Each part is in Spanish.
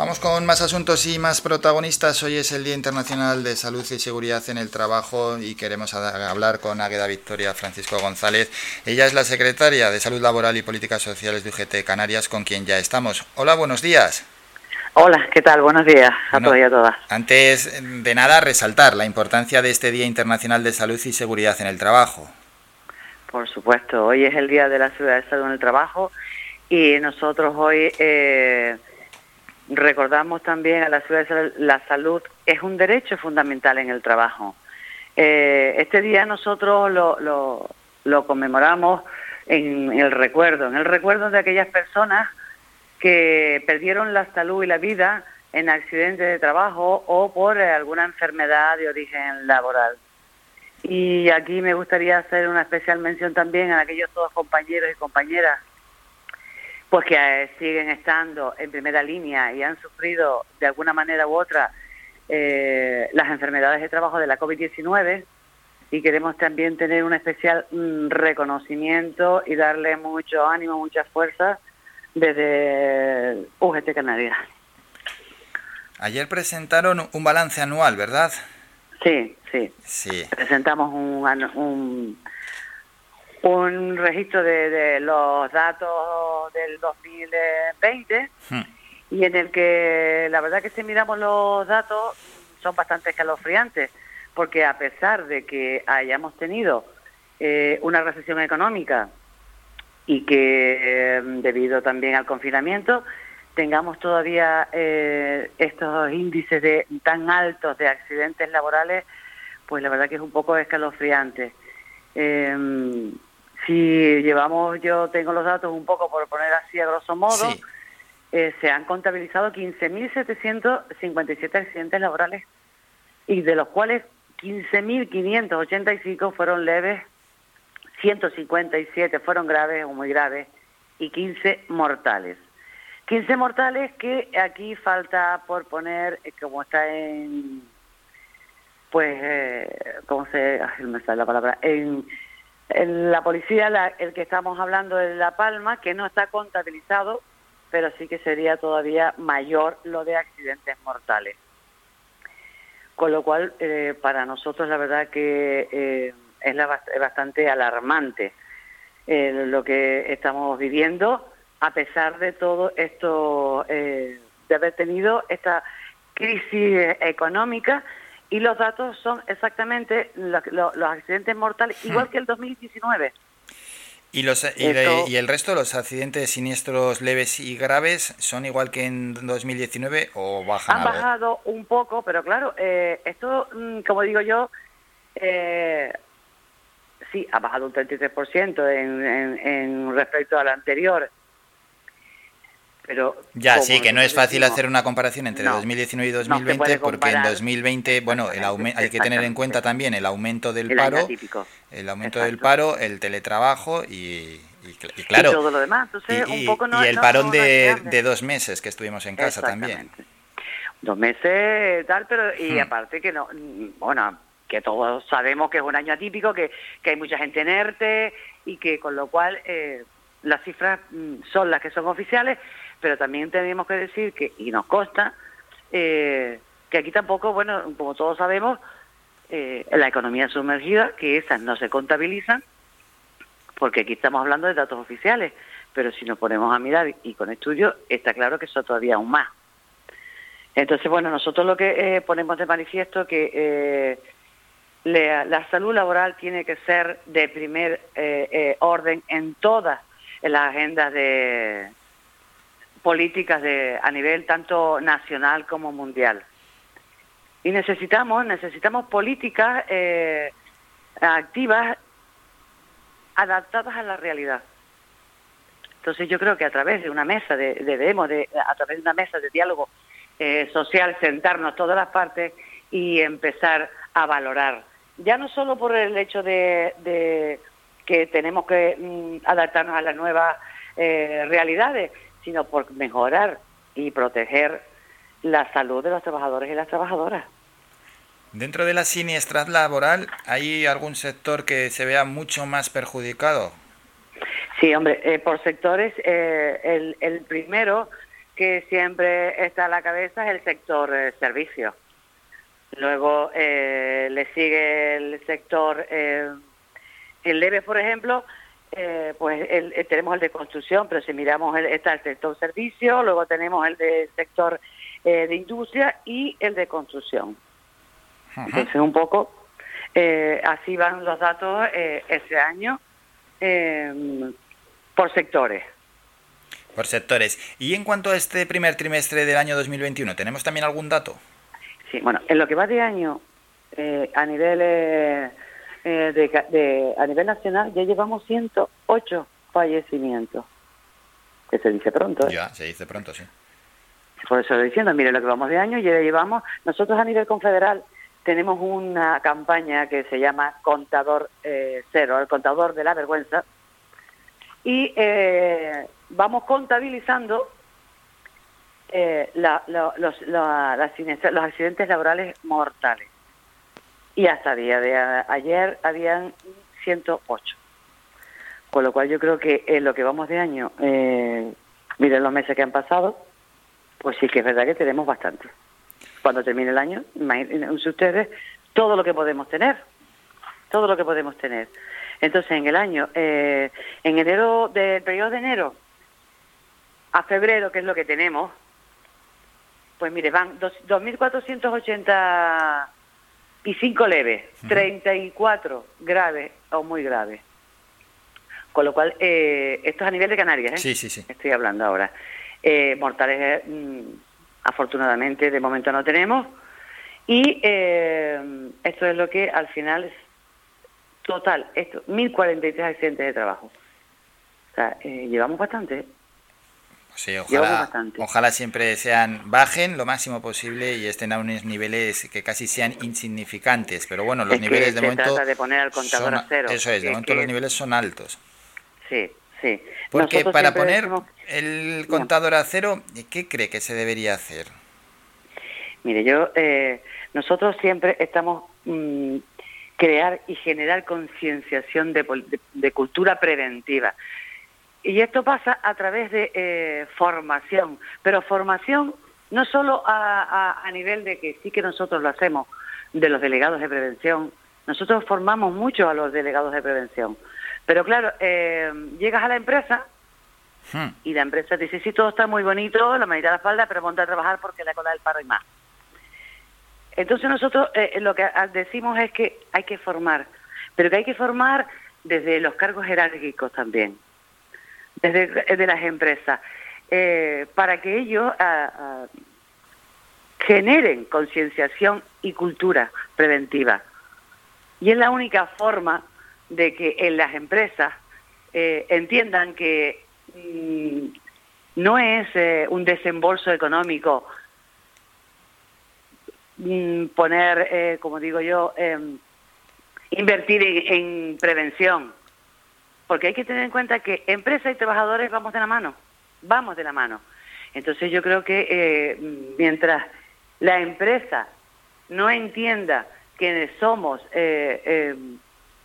Vamos con más asuntos y más protagonistas. Hoy es el Día Internacional de Salud y Seguridad en el Trabajo y queremos hablar con Águeda Victoria Francisco González. Ella es la secretaria de Salud Laboral y Políticas Sociales de UGT Canarias, con quien ya estamos. Hola, buenos días. Hola, ¿qué tal? Buenos días a todos y a todas. Antes de nada, resaltar la importancia de este Día Internacional de Salud y Seguridad en el Trabajo. Por supuesto, hoy es el Día de la Seguridad de Salud en el Trabajo y nosotros hoy... Eh, recordamos también a la ciudad la salud es un derecho fundamental en el trabajo. Eh, este día nosotros lo, lo, conmemoramos en el recuerdo, en el recuerdo de aquellas personas que perdieron la salud y la vida en accidentes de trabajo o por alguna enfermedad de origen laboral. Y aquí me gustaría hacer una especial mención también a aquellos todos compañeros y compañeras pues que eh, siguen estando en primera línea y han sufrido de alguna manera u otra eh, las enfermedades de trabajo de la COVID-19 y queremos también tener un especial mm, reconocimiento y darle mucho ánimo, mucha fuerza desde UGT Canarias. Ayer presentaron un balance anual, ¿verdad? Sí, sí. Sí. Presentamos un, un un registro de, los datos del 2020 hmm. y en el que la verdad que si miramos los datos son bastante escalofriantes porque a pesar de que hayamos tenido eh, una recesión económica y que eh, debido también al confinamiento tengamos todavía eh, estos índices de tan altos de accidentes laborales, pues la verdad que es un poco escalofriante. Si llevamos, yo tengo los datos un poco por poner así a grosso modo, eh, se han contabilizado 15.757 accidentes laborales y de los cuales 15.585 fueron leves, 157 fueron graves o muy graves y 15 mortales. 15 mortales que aquí falta por poner, eh, como está en, pues, eh, ¿cómo se, me sale la palabra? En la policía, el que estamos hablando de La Palma, que no está contabilizado, pero sí que sería todavía mayor lo de accidentes mortales. Con lo cual, eh, para nosotros la verdad que eh, es, bastante alarmante eh, lo que estamos viviendo, a pesar de todo esto, de haber tenido esta crisis económica y los datos son exactamente los accidentes mortales, hmm. igual que el 2019. ¿Y, los, y, el resto los accidentes siniestros leves y graves son igual que en 2019 o bajan Han bajado un poco, pero claro, eh, esto, mm, como digo yo, eh, sí, ha bajado un 33% en, en, en respecto al anterior ya, sí, que no es fácil hacer una comparación entre 2019 y 2020 porque en 2020, bueno, el hay que tener en cuenta también el aumento del paro, el aumento del paro, el teletrabajo y, claro, todo lo demás. y, el parón de, dos meses que estuvimos en casa también. Dos meses, tal, pero y hmm. aparte que no, bueno, que todos sabemos que es un año atípico, que, que hay mucha gente enerte y que con lo cual eh, las cifras mm, son las que son oficiales, pero también tenemos que decir que, y nos consta, eh, que aquí tampoco, bueno, como todos sabemos, eh, la economía sumergida, que esas no se contabilizan, porque aquí estamos hablando de datos oficiales, pero si nos ponemos a mirar y con estudios, está claro que eso todavía aún más. Entonces, bueno, nosotros lo que eh, ponemos de manifiesto que eh, la, salud laboral tiene que ser de primer orden en todas las agendas de, políticas de, a nivel tanto nacional como mundial. Y necesitamos, necesitamos políticas eh, activas adaptadas a la realidad. Entonces yo creo que a través de una mesa, de, debemos de, a través de una mesa de diálogo eh, social, sentarnos todas las partes y empezar a valorar, ya no solo por el hecho de, que tenemos que mm, adaptarnos a las nuevas eh, realidades, sino por mejorar y proteger la salud de los trabajadores y las trabajadoras. Dentro de la siniestras laboral, ¿hay algún sector que se vea mucho más perjudicado? Sí, hombre, eh, por sectores, eh, el, primero que siempre está a la cabeza es el sector eh, servicio. Luego eh, le sigue el sector, eh, el leve, por ejemplo, eh, pues el, tenemos el de construcción, pero si miramos el, está el sector servicio, luego tenemos el del sector de industria y el de construcción. Entonces un poco así van los datos ese año por sectores. Por sectores. Y en cuanto a este primer trimestre del año 2021, ¿tenemos también algún dato? Sí, bueno, en lo que va de año, eh, a nivel eh, eh, de, a nivel nacional, ya llevamos 108 fallecimientos. Que se dice pronto. Ya, se dice pronto, sí. Por eso estoy diciendo, mire lo que vamos de año, ya llevamos, nosotros a nivel confederal tenemos una campaña que se llama Contador Cero, el contador de la vergüenza, y vamos contabilizando eh, los, accidentes laborales mortales. Y hasta día de ayer habían 108. Con lo cual yo creo que en lo que vamos de año, eh, miren los meses que han pasado, pues sí que es verdad que tenemos bastante. Cuando termine el año, imagínense ustedes todo lo que podemos tener, todo lo que podemos tener. Entonces, en el año, eh, en enero, del periodo de enero a febrero, que es lo que tenemos, pues mire, van 2.485 leves, 34 graves o muy graves. Con lo cual, eh, esto es a nivel de Canarias, ¿eh? Sí, sí, sí. Estoy hablando ahora. Eh, mortales, mm, afortunadamente, de momento no tenemos. Y eh, esto es lo que al final total, esto, 1.043 accidentes de trabajo. O sea, llevamos bastante. Sí, ojalá, ojalá siempre sean bajen lo máximo posible y estén a unos niveles que casi sean insignificantes. Pero bueno, los niveles de momento. de poner al contador a cero. Eso es, de momento los niveles son altos. Sí, sí. Porque para poner el contador a cero, ¿qué cree que se debería hacer? Mire, yo, eh, nosotros siempre estamos mm, crear y generar concienciación de cultura preventiva. Y esto pasa a través de eh, formación, pero formación no solo a, nivel de que sí que nosotros lo hacemos, de los delegados de prevención, nosotros formamos mucho a los delegados de prevención, pero claro, eh, llegas a la empresa hmm. y la empresa dice, sí, todo está muy bonito, la manita de la espalda, pero ponte a trabajar porque la cola del paro y más. Entonces nosotros eh, lo que decimos es que hay que formar, pero que hay que formar desde los cargos jerárquicos también desde de las empresas, eh, para que ellos ah, ah, generen concienciación y cultura preventiva. Y es la única forma de que en las empresas eh, entiendan que mm, no es eh, un desembolso económico mm, poner, como digo yo, em, invertir en prevención, porque hay que tener en cuenta que empresa y trabajadores vamos de la mano, vamos de la mano. Entonces yo creo que eh, mientras la empresa no entienda que somos, eh, eh,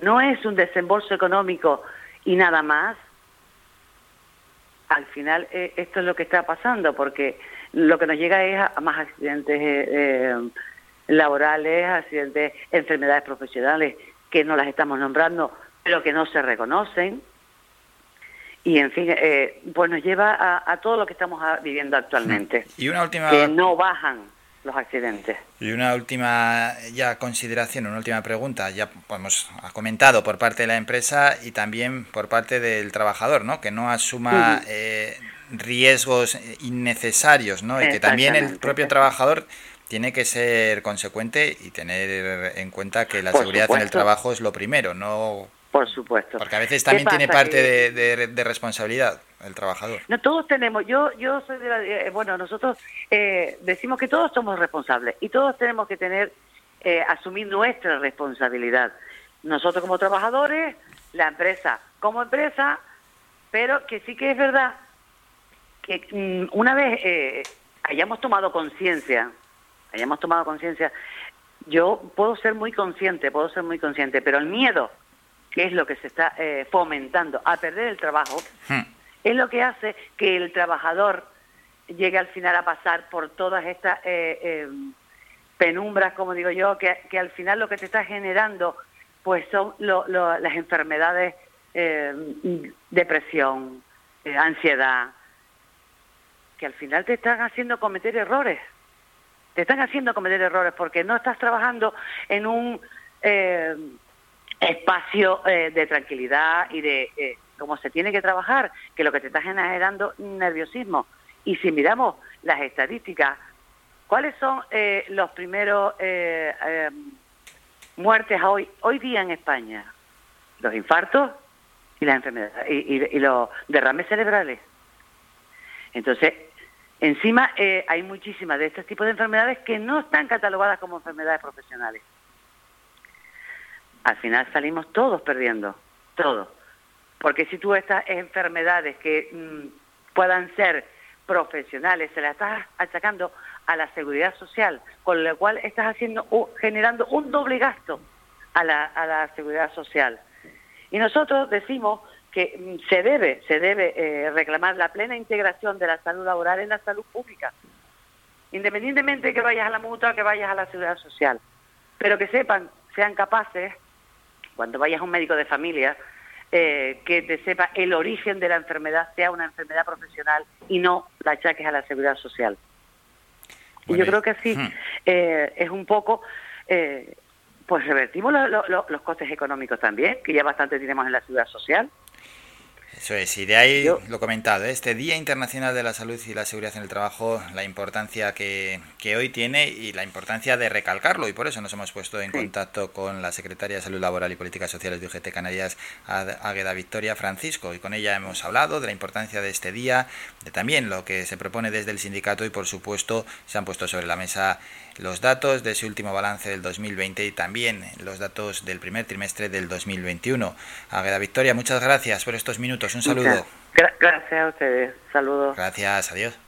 no es un desembolso económico y nada más, al final esto es lo que está pasando, porque lo que nos llega es a, más accidentes laborales, accidentes, enfermedades profesionales, que no las estamos nombrando, pero que no se reconocen. Y, en fin, eh, pues nos lleva a, todo lo que estamos viviendo actualmente. Y una última... Que no bajan los accidentes. Y una última ya consideración, una última pregunta, ya hemos ha comentado por parte de la empresa y también por parte del trabajador, ¿no? Que no asuma eh, riesgos innecesarios, ¿no? Y que también el propio trabajador tiene que ser consecuente y tener en cuenta que la seguridad en el trabajo es lo primero, no por supuesto. Porque a veces también tiene parte de, responsabilidad el trabajador. No, todos tenemos. Yo yo soy de la, eh, bueno, nosotros eh, decimos que todos somos responsables y todos tenemos que tener eh, asumir nuestra responsabilidad. Nosotros como trabajadores, la empresa como empresa, pero que sí que es verdad que mm, una vez hayamos tomado conciencia, hayamos tomado conciencia, yo puedo ser muy consciente, puedo ser muy consciente, pero el miedo que es lo que se está eh, fomentando, a perder el trabajo, hmm. es lo que hace que el trabajador llegue al final a pasar por todas estas eh, eh, penumbras, como digo yo, que, que, al final lo que te está generando pues son las enfermedades, depresión, ansiedad, que al final te están haciendo cometer errores. Te están haciendo cometer errores porque no estás trabajando en un espacio de tranquilidad y de cómo se tiene que trabajar, que lo que te está generando nerviosismo. Y si miramos las estadísticas, ¿cuáles son eh, los primeros eh, eh, muertes hoy, hoy día en España? Los infartos y las enfermedades y, los derrames cerebrales. Entonces, encima hay muchísimas de estos tipos de enfermedades que no están catalogadas como enfermedades profesionales. Al final salimos todos perdiendo, todos. Porque si tú estas enfermedades que mm, puedan ser profesionales, se las estás achacando a la seguridad social, con lo cual estás haciendo generando un doble gasto a la, a la seguridad social. Y nosotros decimos que mm, se debe, se debe eh, reclamar la plena integración de la salud laboral en la salud pública, independientemente de que vayas a la mutua que vayas a la seguridad social, pero que sepan, sean capaces, cuando vayas a un médico de familia, eh, que te sepa el origen de la enfermedad sea una enfermedad profesional y no la achaques a la seguridad social. y yo creo que así hmm. eh, es un poco, eh, pues revertimos los costes económicos también, que ya bastante tenemos en la seguridad social. Eso es, y de ahí lo comentado, este Día Internacional de la Salud y la Seguridad en el Trabajo, la importancia que, que, hoy tiene y la importancia de recalcarlo, y por eso nos hemos puesto en contacto con la Secretaria de Salud Laboral y Políticas Sociales de UGT Canarias, Águeda Victoria Francisco, y con ella hemos hablado de la importancia de este día, de también lo que se propone desde el sindicato y por supuesto se han puesto sobre la mesa los datos de ese último balance del 2020 y también los datos del primer trimestre del 2021. Águeda Victoria, muchas gracias por estos minutos. Un saludo. Gracias a ustedes. Saludos. Gracias. Adiós.